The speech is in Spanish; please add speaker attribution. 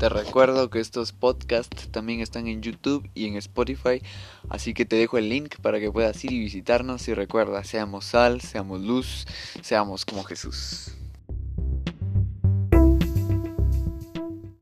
Speaker 1: Te recuerdo que estos podcasts también están en YouTube y en Spotify, así que te dejo el link para que puedas ir y visitarnos y recuerda, seamos sal, seamos luz, seamos como Jesús.